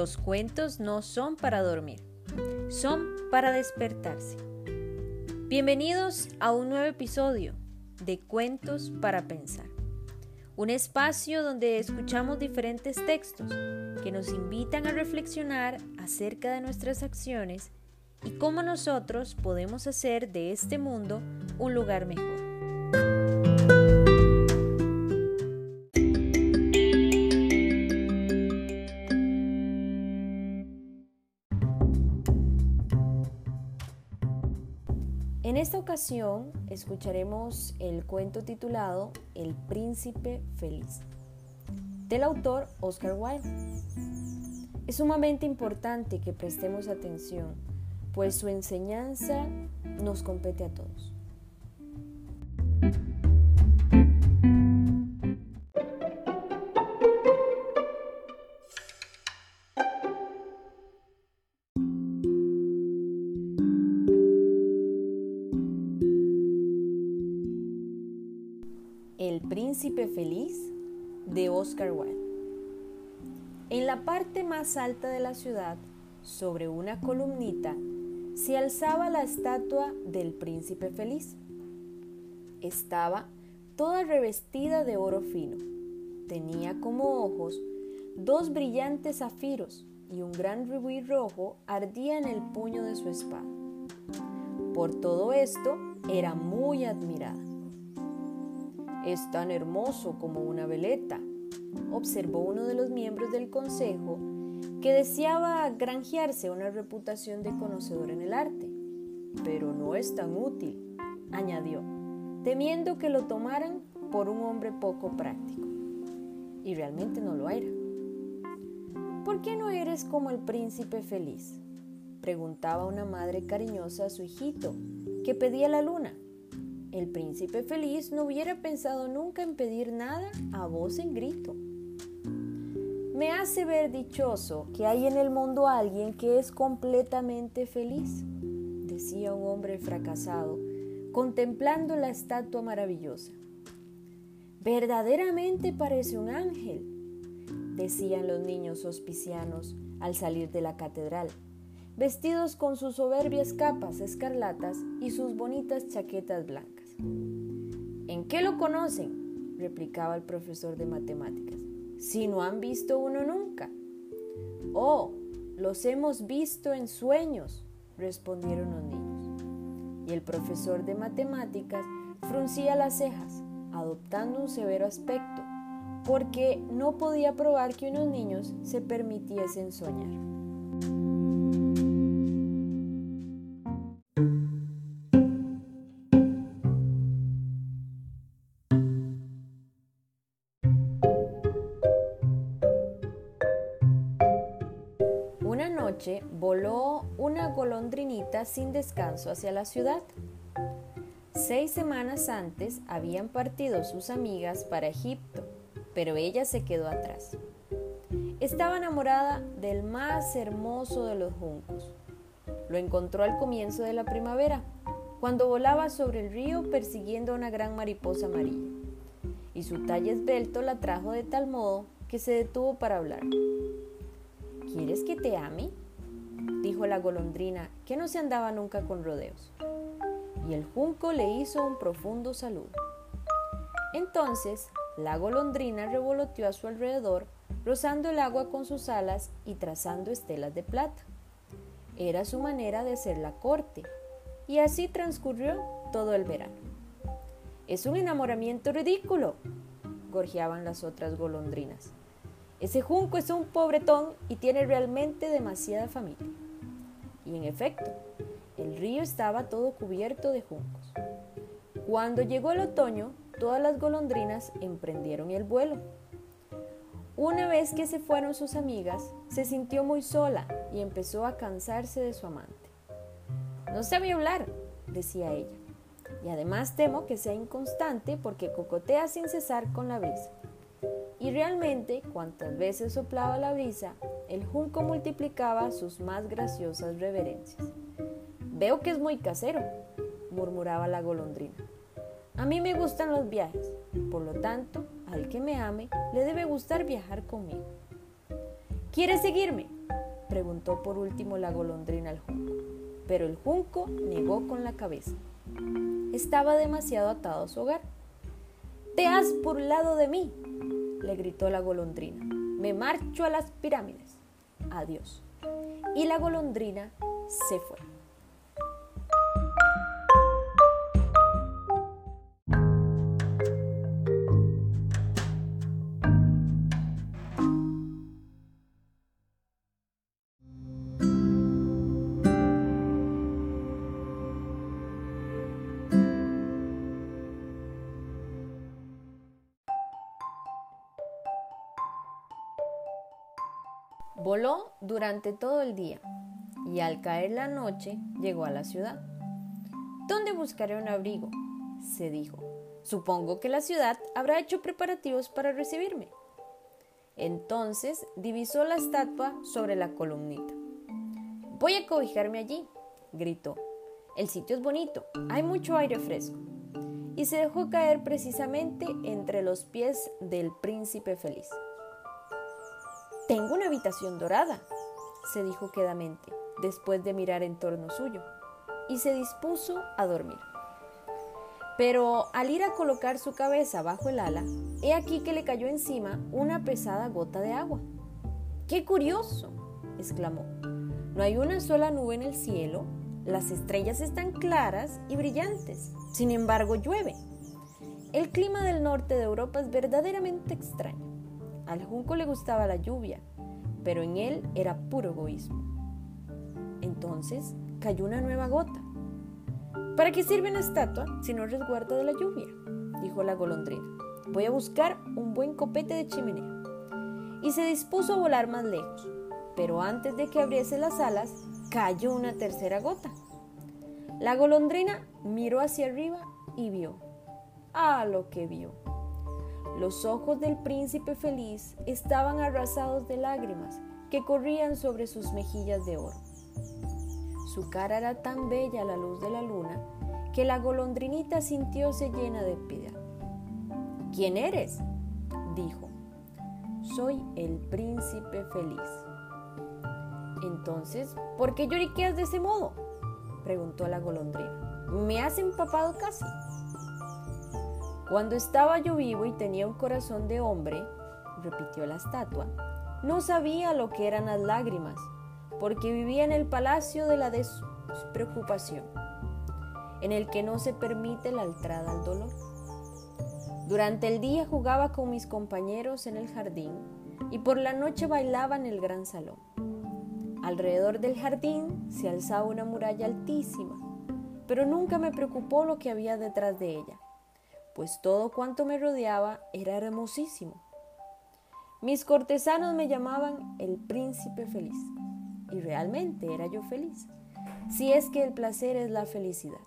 Los cuentos no son para dormir, son para despertarse. Bienvenidos a un nuevo episodio de Cuentos para Pensar, un espacio donde escuchamos diferentes textos que nos invitan a reflexionar acerca de nuestras acciones y cómo nosotros podemos hacer de este mundo un lugar mejor. Ocasión escucharemos el cuento titulado El príncipe feliz del autor Oscar Wilde. Es sumamente importante que prestemos atención, pues su enseñanza nos compete a todos. Feliz de Oscar Wilde. En la parte más alta de la ciudad, sobre una columnita, se alzaba la estatua del príncipe feliz. Estaba toda revestida de oro fino. Tenía como ojos dos brillantes zafiros y un gran rubí rojo ardía en el puño de su espada. Por todo esto era muy admirada. Es tan hermoso como una veleta, observó uno de los miembros del consejo que deseaba granjearse una reputación de conocedor en el arte. Pero no es tan útil, añadió, temiendo que lo tomaran por un hombre poco práctico. Y realmente no lo era. ¿Por qué no eres como el príncipe feliz? preguntaba una madre cariñosa a su hijito, que pedía la luna. El príncipe feliz no hubiera pensado nunca en pedir nada a voz en grito. Me hace ver dichoso que hay en el mundo alguien que es completamente feliz, decía un hombre fracasado, contemplando la estatua maravillosa. Verdaderamente parece un ángel, decían los niños hospicianos al salir de la catedral vestidos con sus soberbias capas escarlatas y sus bonitas chaquetas blancas. ¿En qué lo conocen? replicaba el profesor de matemáticas. Si no han visto uno nunca. Oh, los hemos visto en sueños, respondieron los niños. Y el profesor de matemáticas fruncía las cejas, adoptando un severo aspecto, porque no podía probar que unos niños se permitiesen soñar. Sin descanso hacia la ciudad. Seis semanas antes habían partido sus amigas para Egipto, pero ella se quedó atrás. Estaba enamorada del más hermoso de los juncos. Lo encontró al comienzo de la primavera, cuando volaba sobre el río persiguiendo a una gran mariposa amarilla. Y su talle esbelto la trajo de tal modo que se detuvo para hablar. ¿Quieres que te ame? Dijo la golondrina, que no se andaba nunca con rodeos. Y el junco le hizo un profundo saludo. Entonces la golondrina revoloteó a su alrededor, rozando el agua con sus alas y trazando estelas de plata. Era su manera de ser la corte, y así transcurrió todo el verano. Es un enamoramiento ridículo, gorjeaban las otras golondrinas. Ese junco es un pobretón y tiene realmente demasiada familia. Y en efecto, el río estaba todo cubierto de juncos. Cuando llegó el otoño, todas las golondrinas emprendieron el vuelo. Una vez que se fueron sus amigas, se sintió muy sola y empezó a cansarse de su amante. No sabe hablar, decía ella, y además temo que sea inconstante porque cocotea sin cesar con la brisa. Y realmente, cuantas veces soplaba la brisa, el junco multiplicaba sus más graciosas reverencias. Veo que es muy casero, murmuraba la golondrina. A mí me gustan los viajes, por lo tanto, al que me ame le debe gustar viajar conmigo. ¿Quieres seguirme? preguntó por último la golondrina al junco, pero el junco negó con la cabeza. Estaba demasiado atado a su hogar. Te has burlado de mí, le gritó la golondrina. Me marcho a las pirámides. Adiós. Y la golondrina se fue. Durante todo el día y al caer la noche llegó a la ciudad. ¿Dónde buscaré un abrigo? se dijo. Supongo que la ciudad habrá hecho preparativos para recibirme. Entonces divisó la estatua sobre la columnita. Voy a cobijarme allí, gritó. El sitio es bonito, hay mucho aire fresco. Y se dejó caer precisamente entre los pies del príncipe feliz. Tengo una habitación dorada, se dijo quedamente, después de mirar en torno suyo, y se dispuso a dormir. Pero al ir a colocar su cabeza bajo el ala, he aquí que le cayó encima una pesada gota de agua. ¡Qué curioso! exclamó. No hay una sola nube en el cielo, las estrellas están claras y brillantes, sin embargo llueve. El clima del norte de Europa es verdaderamente extraño. Al junco le gustaba la lluvia, pero en él era puro egoísmo. Entonces cayó una nueva gota. ¿Para qué sirve una estatua si no resguarda de la lluvia? dijo la golondrina. Voy a buscar un buen copete de chimenea. Y se dispuso a volar más lejos, pero antes de que abriese las alas, cayó una tercera gota. La golondrina miró hacia arriba y vio. Ah, lo que vio. Los ojos del príncipe feliz estaban arrasados de lágrimas que corrían sobre sus mejillas de oro. Su cara era tan bella a la luz de la luna que la golondrinita sintióse llena de piedad. ¿Quién eres? dijo. Soy el príncipe feliz. Entonces, ¿por qué lloriqueas de ese modo? preguntó la golondrina. Me has empapado casi. Cuando estaba yo vivo y tenía un corazón de hombre, repitió la estatua, no sabía lo que eran las lágrimas, porque vivía en el palacio de la despreocupación, en el que no se permite la entrada al dolor. Durante el día jugaba con mis compañeros en el jardín y por la noche bailaba en el gran salón. Alrededor del jardín se alzaba una muralla altísima, pero nunca me preocupó lo que había detrás de ella pues todo cuanto me rodeaba era hermosísimo. Mis cortesanos me llamaban el príncipe feliz, y realmente era yo feliz, si es que el placer es la felicidad.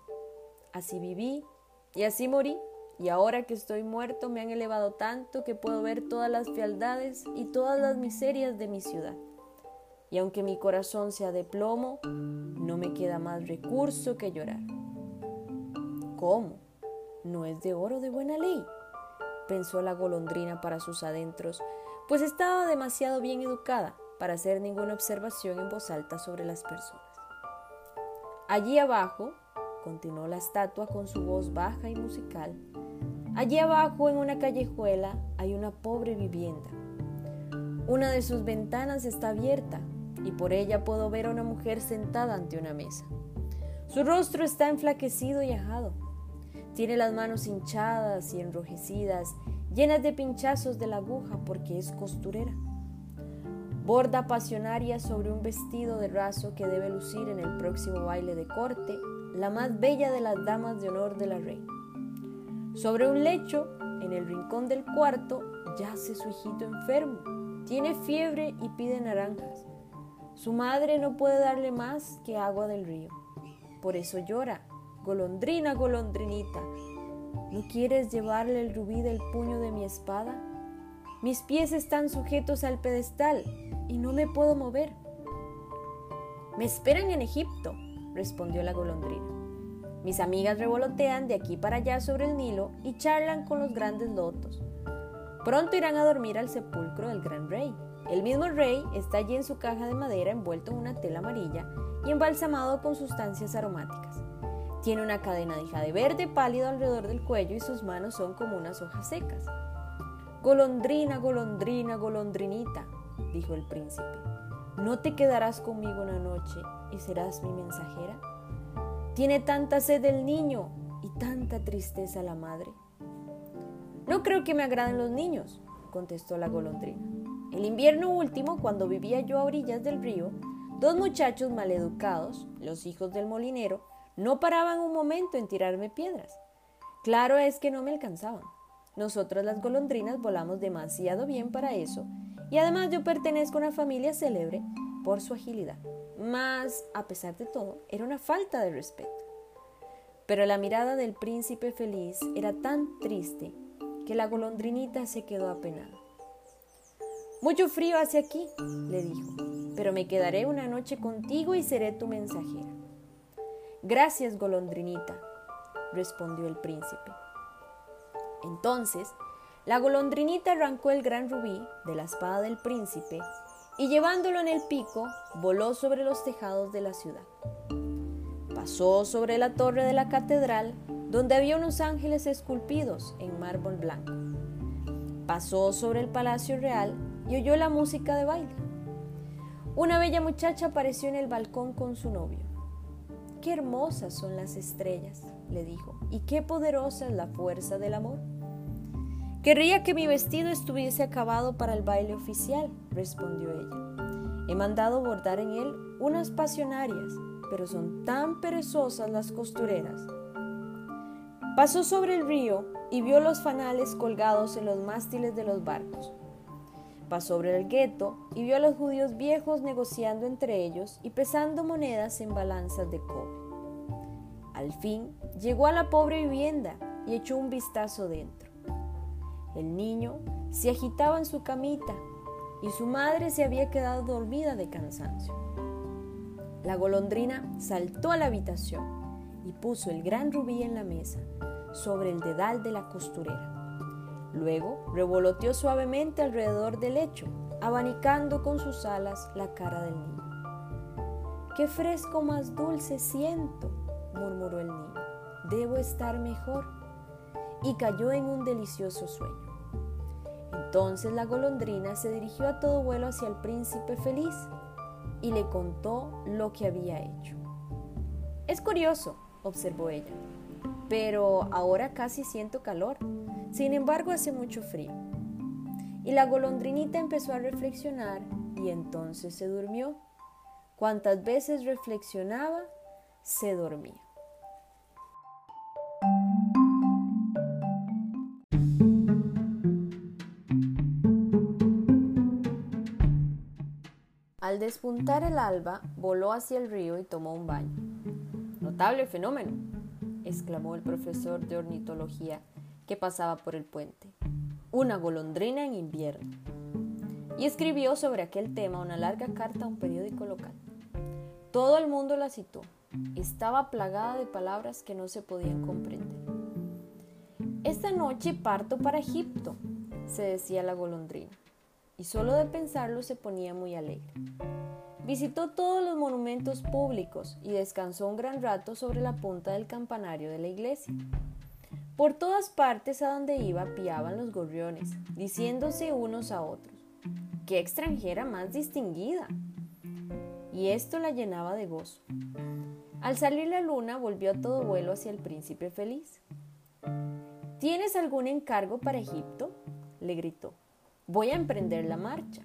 Así viví y así morí, y ahora que estoy muerto me han elevado tanto que puedo ver todas las fealdades y todas las miserias de mi ciudad. Y aunque mi corazón sea de plomo, no me queda más recurso que llorar. ¿Cómo? No es de oro de buena ley, pensó la golondrina para sus adentros, pues estaba demasiado bien educada para hacer ninguna observación en voz alta sobre las personas. Allí abajo, continuó la estatua con su voz baja y musical, allí abajo en una callejuela hay una pobre vivienda. Una de sus ventanas está abierta y por ella puedo ver a una mujer sentada ante una mesa. Su rostro está enflaquecido y ajado tiene las manos hinchadas y enrojecidas, llenas de pinchazos de la aguja porque es costurera. Borda pasionaria sobre un vestido de raso que debe lucir en el próximo baile de corte, la más bella de las damas de honor de la reina. Sobre un lecho, en el rincón del cuarto, yace su hijito enfermo. Tiene fiebre y pide naranjas. Su madre no puede darle más que agua del río. Por eso llora Golondrina, golondrinita, ¿no quieres llevarle el rubí del puño de mi espada? Mis pies están sujetos al pedestal y no me puedo mover. Me esperan en Egipto, respondió la golondrina. Mis amigas revolotean de aquí para allá sobre el Nilo y charlan con los grandes lotos. Pronto irán a dormir al sepulcro del gran rey, El mismo rey está allí en su caja de madera envuelto en una tela amarilla y embalsamado con sustancias aromáticas. Tiene una cadena de jade verde pálido alrededor del cuello y sus manos son como unas hojas secas. Golondrina, golondrina, golondrinita, dijo el príncipe, ¿no te quedarás conmigo una noche y serás mi mensajera? Tiene tanta sed el niño y tanta tristeza la madre. No creo que me agraden los niños, contestó la golondrina. El invierno último, cuando vivía yo a orillas del río, dos muchachos maleducados, los hijos del molinero, no paraban un momento en tirarme piedras. Claro es que no me alcanzaban. Nosotras las golondrinas volamos demasiado bien para eso y además yo pertenezco a una familia célebre por su agilidad. Mas, a pesar de todo, era una falta de respeto. Pero la mirada del príncipe feliz era tan triste que la golondrinita se quedó apenada. Mucho frío hace aquí, le dijo, pero me quedaré una noche contigo y seré tu mensajera. Gracias, golondrinita, respondió el príncipe. Entonces, la golondrinita arrancó el gran rubí de la espada del príncipe y llevándolo en el pico, voló sobre los tejados de la ciudad. Pasó sobre la torre de la catedral, donde había unos ángeles esculpidos en mármol blanco. Pasó sobre el palacio real y oyó la música de baile. Una bella muchacha apareció en el balcón con su novio. Qué hermosas son las estrellas, le dijo, y qué poderosa es la fuerza del amor. Querría que mi vestido estuviese acabado para el baile oficial, respondió ella. He mandado bordar en él unas pasionarias, pero son tan perezosas las costureras. Pasó sobre el río y vio los fanales colgados en los mástiles de los barcos. Pasó sobre el gueto y vio a los judíos viejos negociando entre ellos y pesando monedas en balanzas de cobre. Al fin llegó a la pobre vivienda y echó un vistazo dentro. El niño se agitaba en su camita y su madre se había quedado dormida de cansancio. La golondrina saltó a la habitación y puso el gran rubí en la mesa sobre el dedal de la costurera. Luego revoloteó suavemente alrededor del lecho, abanicando con sus alas la cara del niño. ¡Qué fresco más dulce siento! murmuró el niño. Debo estar mejor. Y cayó en un delicioso sueño. Entonces la golondrina se dirigió a todo vuelo hacia el príncipe feliz y le contó lo que había hecho. Es curioso, observó ella, pero ahora casi siento calor. Sin embargo, hace mucho frío. Y la golondrinita empezó a reflexionar y entonces se durmió. Cuantas veces reflexionaba, se dormía. Al despuntar el alba, voló hacia el río y tomó un baño. Notable fenómeno, exclamó el profesor de ornitología que pasaba por el puente. Una golondrina en invierno. Y escribió sobre aquel tema una larga carta a un periódico local. Todo el mundo la citó. Estaba plagada de palabras que no se podían comprender. Esta noche parto para Egipto, se decía la golondrina, y solo de pensarlo se ponía muy alegre. Visitó todos los monumentos públicos y descansó un gran rato sobre la punta del campanario de la iglesia. Por todas partes a donde iba piaban los gorriones, diciéndose unos a otros, ¡qué extranjera más distinguida! Y esto la llenaba de gozo. Al salir la luna volvió a todo vuelo hacia el príncipe feliz. ¿Tienes algún encargo para Egipto? le gritó. Voy a emprender la marcha.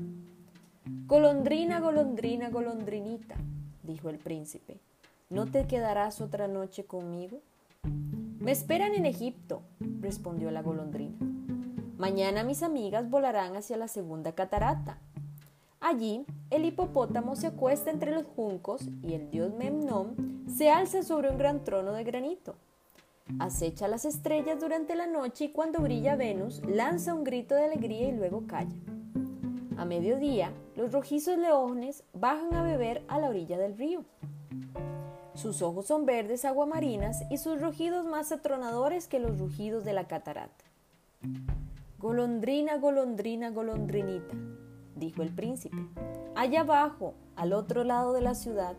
Golondrina, golondrina, golondrinita, dijo el príncipe, ¿no te quedarás otra noche conmigo? Me esperan en Egipto, respondió la golondrina. Mañana mis amigas volarán hacia la segunda catarata. Allí el hipopótamo se acuesta entre los juncos y el dios Memnón se alza sobre un gran trono de granito. Acecha las estrellas durante la noche y cuando brilla Venus lanza un grito de alegría y luego calla. A mediodía, los rojizos leones bajan a beber a la orilla del río. Sus ojos son verdes aguamarinas y sus rugidos más atronadores que los rugidos de la catarata. Golondrina, golondrina, golondrinita, dijo el príncipe. Allá abajo, al otro lado de la ciudad,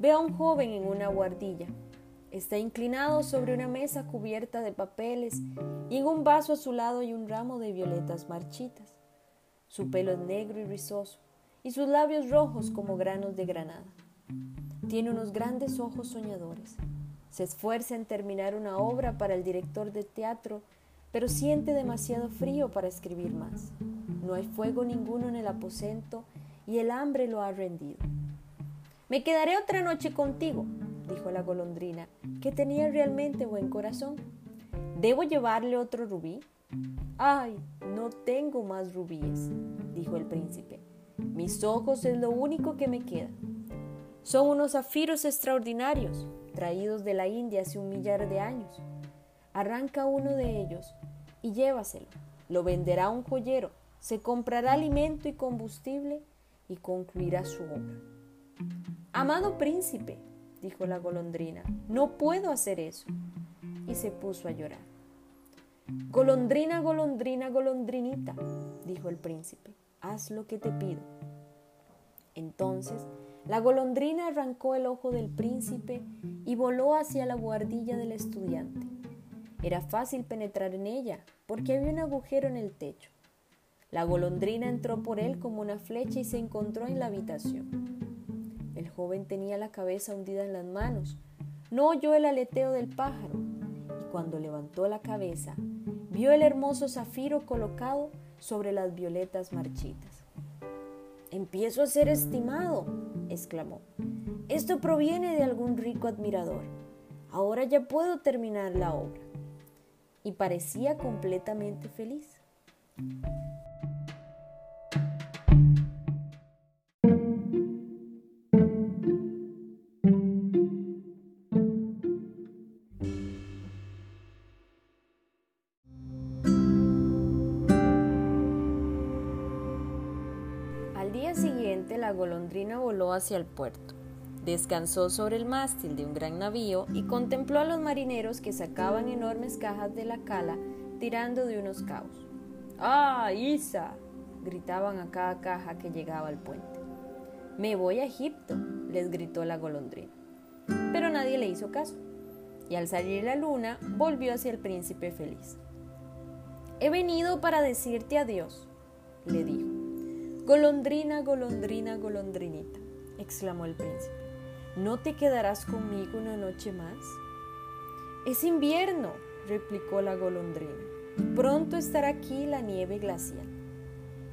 veo a un joven en una guardilla. Está inclinado sobre una mesa cubierta de papeles y en un vaso a su lado hay un ramo de violetas marchitas. Su pelo es negro y rizoso y sus labios rojos como granos de granada. Tiene unos grandes ojos soñadores. Se esfuerza en terminar una obra para el director de teatro, pero siente demasiado frío para escribir más. No hay fuego ninguno en el aposento y el hambre lo ha rendido. Me quedaré otra noche contigo, dijo la golondrina, que tenía realmente buen corazón. ¿Debo llevarle otro rubí? Ay, no tengo más rubíes, dijo el príncipe. Mis ojos es lo único que me queda. Son unos zafiros extraordinarios, traídos de la India hace un millar de años. Arranca uno de ellos y llévaselo. Lo venderá un joyero, se comprará alimento y combustible y concluirá su obra. Amado príncipe, dijo la golondrina, no puedo hacer eso. Y se puso a llorar. Golondrina, golondrina, golondrinita, dijo el príncipe, haz lo que te pido. Entonces la golondrina arrancó el ojo del príncipe y voló hacia la guardilla del estudiante. Era fácil penetrar en ella porque había un agujero en el techo. La golondrina entró por él como una flecha y se encontró en la habitación. El joven tenía la cabeza hundida en las manos. No oyó el aleteo del pájaro y cuando levantó la cabeza vio el hermoso zafiro colocado sobre las violetas marchitas. Empiezo a ser estimado, exclamó. Esto proviene de algún rico admirador. Ahora ya puedo terminar la obra. Y parecía completamente feliz. Voló hacia el puerto. Descansó sobre el mástil de un gran navío y contempló a los marineros que sacaban enormes cajas de la cala tirando de unos cabos. ¡Ah, Isa! gritaban a cada caja que llegaba al puente. Me voy a Egipto, les gritó la golondrina. Pero nadie le hizo caso, y al salir la luna volvió hacia el príncipe feliz. He venido para decirte adiós, le dijo. Golondrina, golondrina, golondrinita, exclamó el príncipe, ¿no te quedarás conmigo una noche más? Es invierno, replicó la golondrina. Pronto estará aquí la nieve glacial.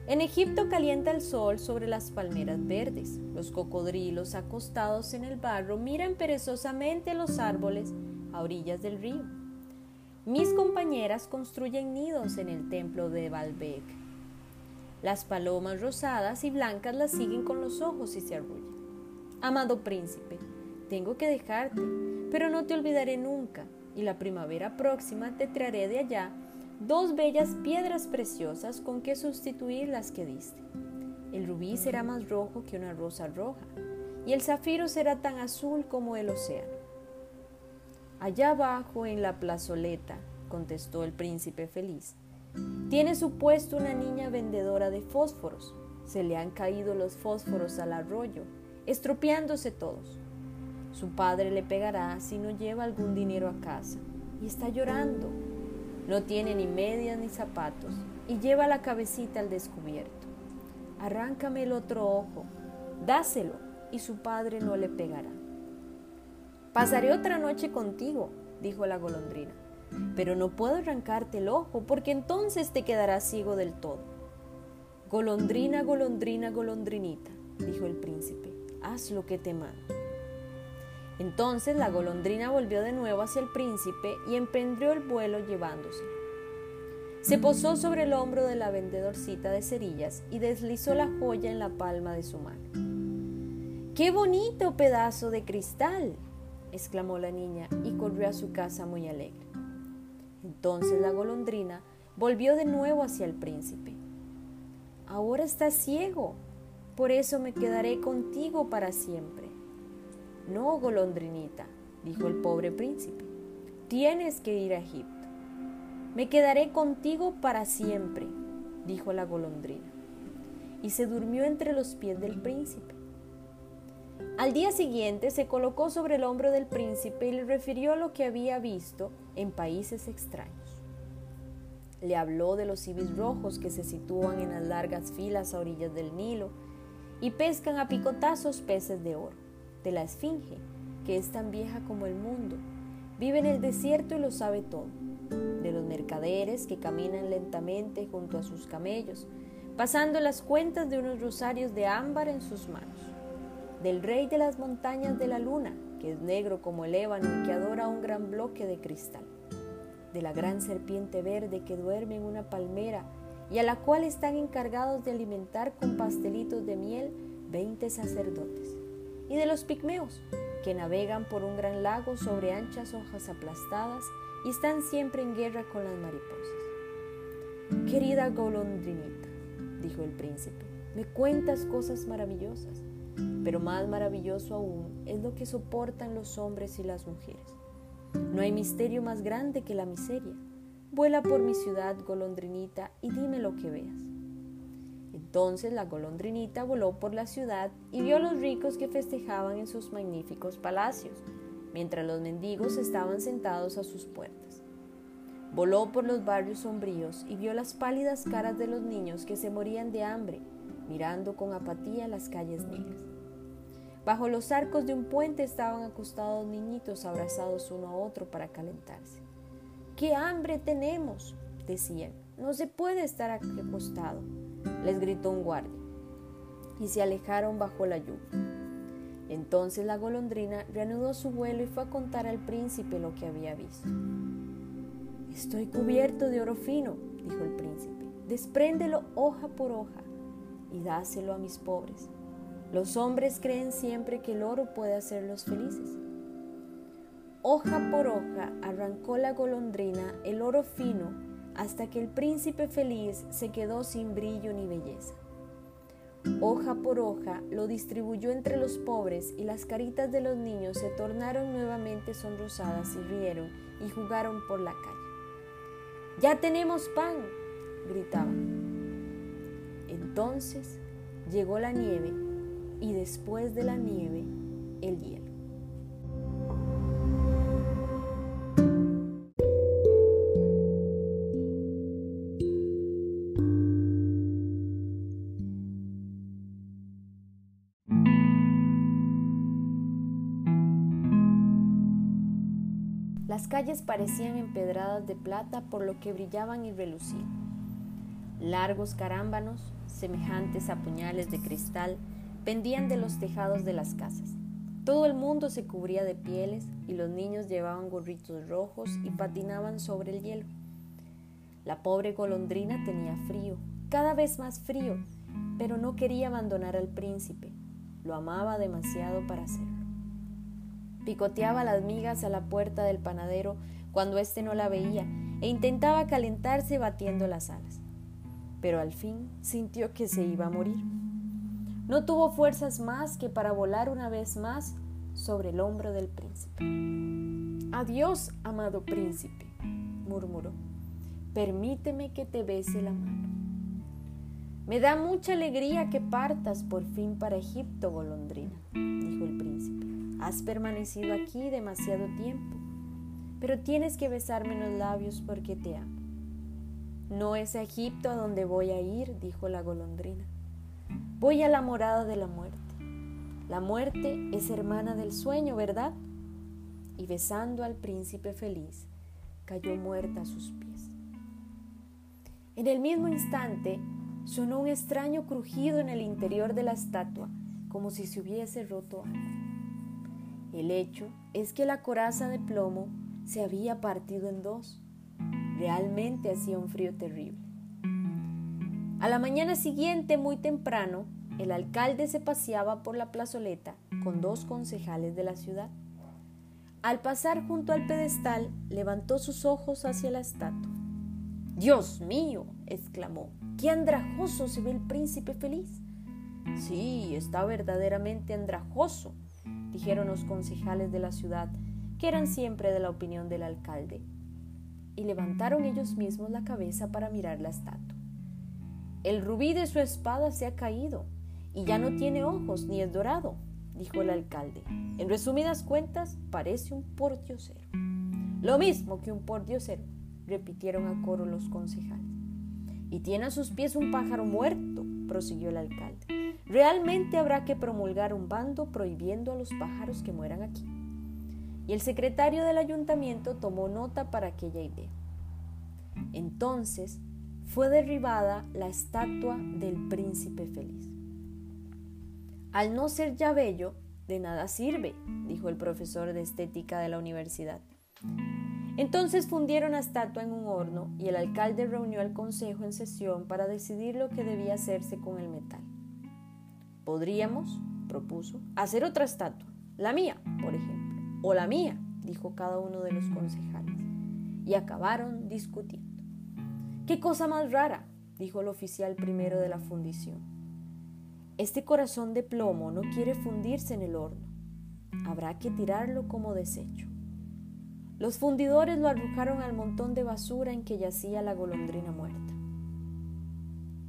En Egipto calienta el sol sobre las palmeras verdes. Los cocodrilos acostados en el barro miran perezosamente los árboles a orillas del río. Mis compañeras construyen nidos en el templo de Baalbek las palomas rosadas y blancas las siguen con los ojos y se arrullan. Amado príncipe, tengo que dejarte, pero no te olvidaré nunca, y la primavera próxima te traeré de allá dos bellas piedras preciosas con que sustituir las que diste. El rubí será más rojo que una rosa roja, y el zafiro será tan azul como el océano. Allá abajo en la plazoleta, contestó el príncipe feliz, tiene su puesto una niña vendedora de fósforos. Se le han caído los fósforos al arroyo, estropeándose todos. Su padre le pegará si no lleva algún dinero a casa. Y está llorando. No tiene ni medias ni zapatos y lleva la cabecita al descubierto. Arráncame el otro ojo, dáselo y su padre no le pegará. Pasaré otra noche contigo, dijo la golondrina pero no puedo arrancarte el ojo porque entonces te quedarás ciego del todo. Golondrina, golondrina, golondrinita, dijo el príncipe, haz lo que te mando. Entonces la golondrina volvió de nuevo hacia el príncipe y emprendió el vuelo llevándoselo. Se posó sobre el hombro de la vendedorcita de cerillas y deslizó la joya en la palma de su mano. ¡Qué bonito pedazo de cristal! exclamó la niña y corrió a su casa muy alegre. Entonces la golondrina volvió de nuevo hacia el príncipe. Ahora estás ciego, por eso me quedaré contigo para siempre. No, golondrinita, dijo el pobre príncipe, tienes que ir a Egipto. Me quedaré contigo para siempre, dijo la golondrina. y se durmió entre los pies del príncipe. Al día siguiente se colocó sobre el hombro del príncipe y le refirió lo que había visto en países extraños. Le habló de los ibis rojos que se sitúan en las largas filas a orillas del Nilo y pescan a picotazos peces de oro, de la esfinge, que es tan vieja como el mundo, vive en el desierto y lo sabe todo, de los mercaderes que caminan lentamente junto a sus camellos, pasando las cuentas de unos rosarios de ámbar en sus manos, del rey de las montañas de la luna, que es negro como el ébano y que adora un gran bloque de cristal de la gran serpiente verde que duerme en una palmera y a la cual están encargados de alimentar con pastelitos de miel veinte sacerdotes, y de los pigmeos, que navegan por un gran lago sobre anchas hojas aplastadas y están siempre en guerra con las mariposas. Querida golondrinita, dijo el príncipe, me cuentas cosas maravillosas, pero más maravilloso aún es lo que soportan los hombres y las mujeres. No hay misterio más grande que la miseria. Vuela por mi ciudad, golondrinita, y dime lo que veas. Entonces la golondrinita voló por la ciudad y vio a los ricos que festejaban en sus magníficos palacios, mientras los mendigos estaban sentados a sus puertas. Voló por los barrios sombríos y vio las pálidas caras de los niños que se morían de hambre, mirando con apatía las calles negras. Bajo los arcos de un puente estaban acostados niñitos abrazados uno a otro para calentarse. ¡Qué hambre tenemos! decían. No se puede estar acostado, les gritó un guardia. Y se alejaron bajo la lluvia. Entonces la golondrina reanudó su vuelo y fue a contar al príncipe lo que había visto. Estoy cubierto de oro fino, dijo el príncipe. Despréndelo hoja por hoja y dáselo a mis pobres los hombres creen siempre que el oro puede hacerlos felices. Hoja por hoja arrancó la golondrina el oro fino hasta que el príncipe feliz se quedó sin brillo ni belleza. Hoja por hoja lo distribuyó entre los pobres y las caritas de los niños se tornaron nuevamente sonrosadas y rieron y jugaron por la calle. Ya tenemos pan, gritaban. Entonces llegó la nieve y después de la nieve, el hielo. Las calles parecían empedradas de plata por lo que brillaban y relucían. Largos carámbanos, semejantes a puñales de cristal, pendían de los tejados de las casas. Todo el mundo se cubría de pieles y los niños llevaban gorritos rojos y patinaban sobre el hielo. La pobre golondrina tenía frío, cada vez más frío, pero no quería abandonar al príncipe. Lo amaba demasiado para hacerlo. Picoteaba las migas a la puerta del panadero cuando éste no la veía e intentaba calentarse batiendo las alas. Pero al fin sintió que se iba a morir. No tuvo fuerzas más que para volar una vez más sobre el hombro del príncipe. Adiós, amado príncipe, murmuró. Permíteme que te bese la mano. Me da mucha alegría que partas por fin para Egipto, golondrina, dijo el príncipe. Has permanecido aquí demasiado tiempo, pero tienes que besarme los labios porque te amo. No es a Egipto a donde voy a ir, dijo la golondrina. Voy a la morada de la muerte. La muerte es hermana del sueño, ¿verdad? Y besando al príncipe feliz, cayó muerta a sus pies. En el mismo instante, sonó un extraño crujido en el interior de la estatua, como si se hubiese roto algo. El hecho es que la coraza de plomo se había partido en dos. Realmente hacía un frío terrible. A la mañana siguiente, muy temprano, el alcalde se paseaba por la plazoleta con dos concejales de la ciudad. Al pasar junto al pedestal, levantó sus ojos hacia la estatua. Dios mío, exclamó, qué andrajoso se ve el príncipe feliz. Sí, está verdaderamente andrajoso, dijeron los concejales de la ciudad, que eran siempre de la opinión del alcalde, y levantaron ellos mismos la cabeza para mirar la estatua. El rubí de su espada se ha caído y ya no tiene ojos ni es dorado, dijo el alcalde. En resumidas cuentas, parece un pordiosero. Lo mismo que un pordiosero, repitieron a coro los concejales. Y tiene a sus pies un pájaro muerto, prosiguió el alcalde. Realmente habrá que promulgar un bando prohibiendo a los pájaros que mueran aquí. Y el secretario del ayuntamiento tomó nota para aquella idea. Entonces fue derribada la estatua del príncipe feliz. Al no ser ya bello, de nada sirve, dijo el profesor de estética de la universidad. Entonces fundieron la estatua en un horno y el alcalde reunió al consejo en sesión para decidir lo que debía hacerse con el metal. Podríamos, propuso, hacer otra estatua, la mía, por ejemplo, o la mía, dijo cada uno de los concejales, y acabaron discutiendo. ¡Qué cosa más rara! dijo el oficial primero de la fundición. Este corazón de plomo no quiere fundirse en el horno. Habrá que tirarlo como desecho. Los fundidores lo arrojaron al montón de basura en que yacía la golondrina muerta.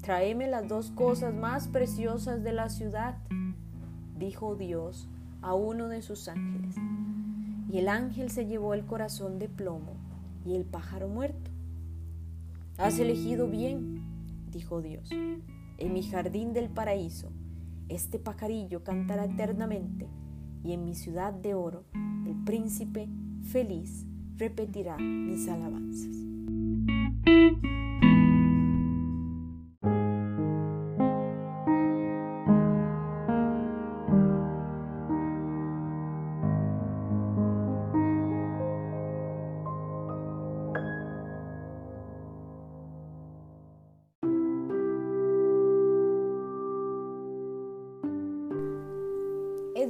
Tráeme las dos cosas más preciosas de la ciudad, dijo Dios a uno de sus ángeles. Y el ángel se llevó el corazón de plomo y el pájaro muerto. Has elegido bien, dijo Dios. En mi jardín del paraíso este pajarillo cantará eternamente y en mi ciudad de oro el príncipe feliz repetirá mis alabanzas.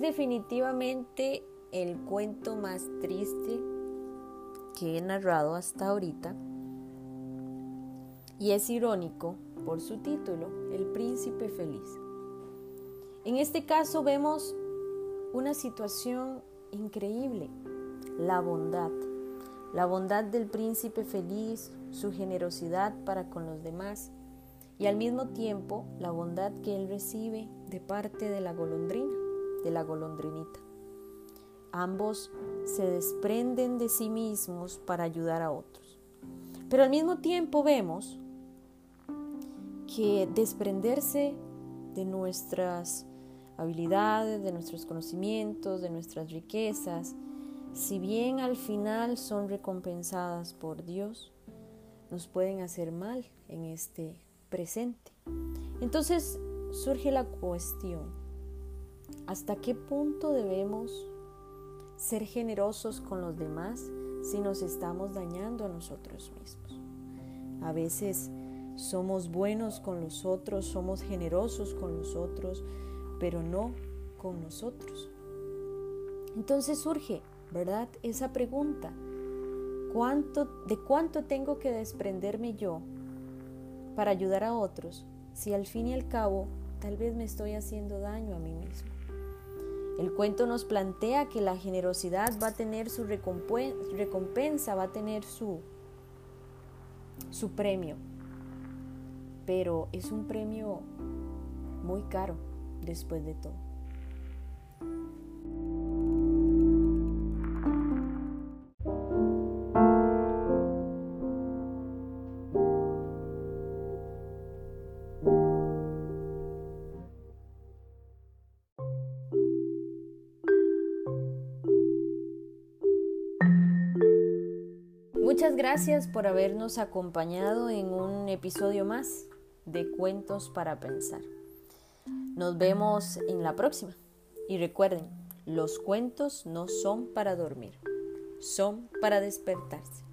Definitivamente el cuento más triste que he narrado hasta ahorita. Y es irónico por su título, El príncipe feliz. En este caso vemos una situación increíble, la bondad, la bondad del príncipe feliz, su generosidad para con los demás y al mismo tiempo la bondad que él recibe de parte de la golondrina de la golondrinita. Ambos se desprenden de sí mismos para ayudar a otros. Pero al mismo tiempo vemos que desprenderse de nuestras habilidades, de nuestros conocimientos, de nuestras riquezas, si bien al final son recompensadas por Dios, nos pueden hacer mal en este presente. Entonces surge la cuestión, ¿Hasta qué punto debemos ser generosos con los demás si nos estamos dañando a nosotros mismos? A veces somos buenos con los otros, somos generosos con los otros, pero no con nosotros. Entonces surge, ¿verdad? Esa pregunta. ¿Cuánto, ¿De cuánto tengo que desprenderme yo para ayudar a otros si al fin y al cabo tal vez me estoy haciendo daño a mí mismo? El cuento nos plantea que la generosidad va a tener su recompensa, va a tener su, su premio, pero es un premio muy caro después de todo. Gracias por habernos acompañado en un episodio más de Cuentos para Pensar. Nos vemos en la próxima. Y recuerden, los cuentos no son para dormir, son para despertarse.